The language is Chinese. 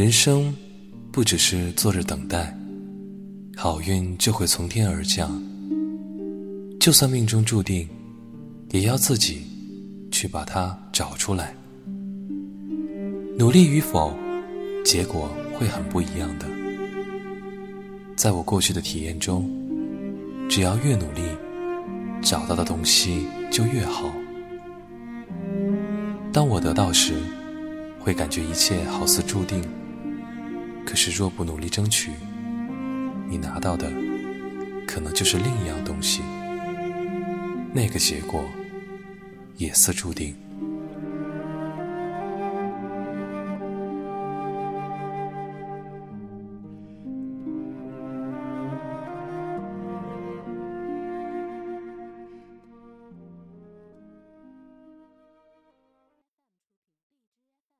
人生不只是坐着等待，好运就会从天而降。就算命中注定，也要自己去把它找出来。努力与否，结果会很不一样的。在我过去的体验中，只要越努力，找到的东西就越好。当我得到时，会感觉一切好似注定。可是若不努力争取，你拿到的可能就是另一样东西，那个结果也似注定。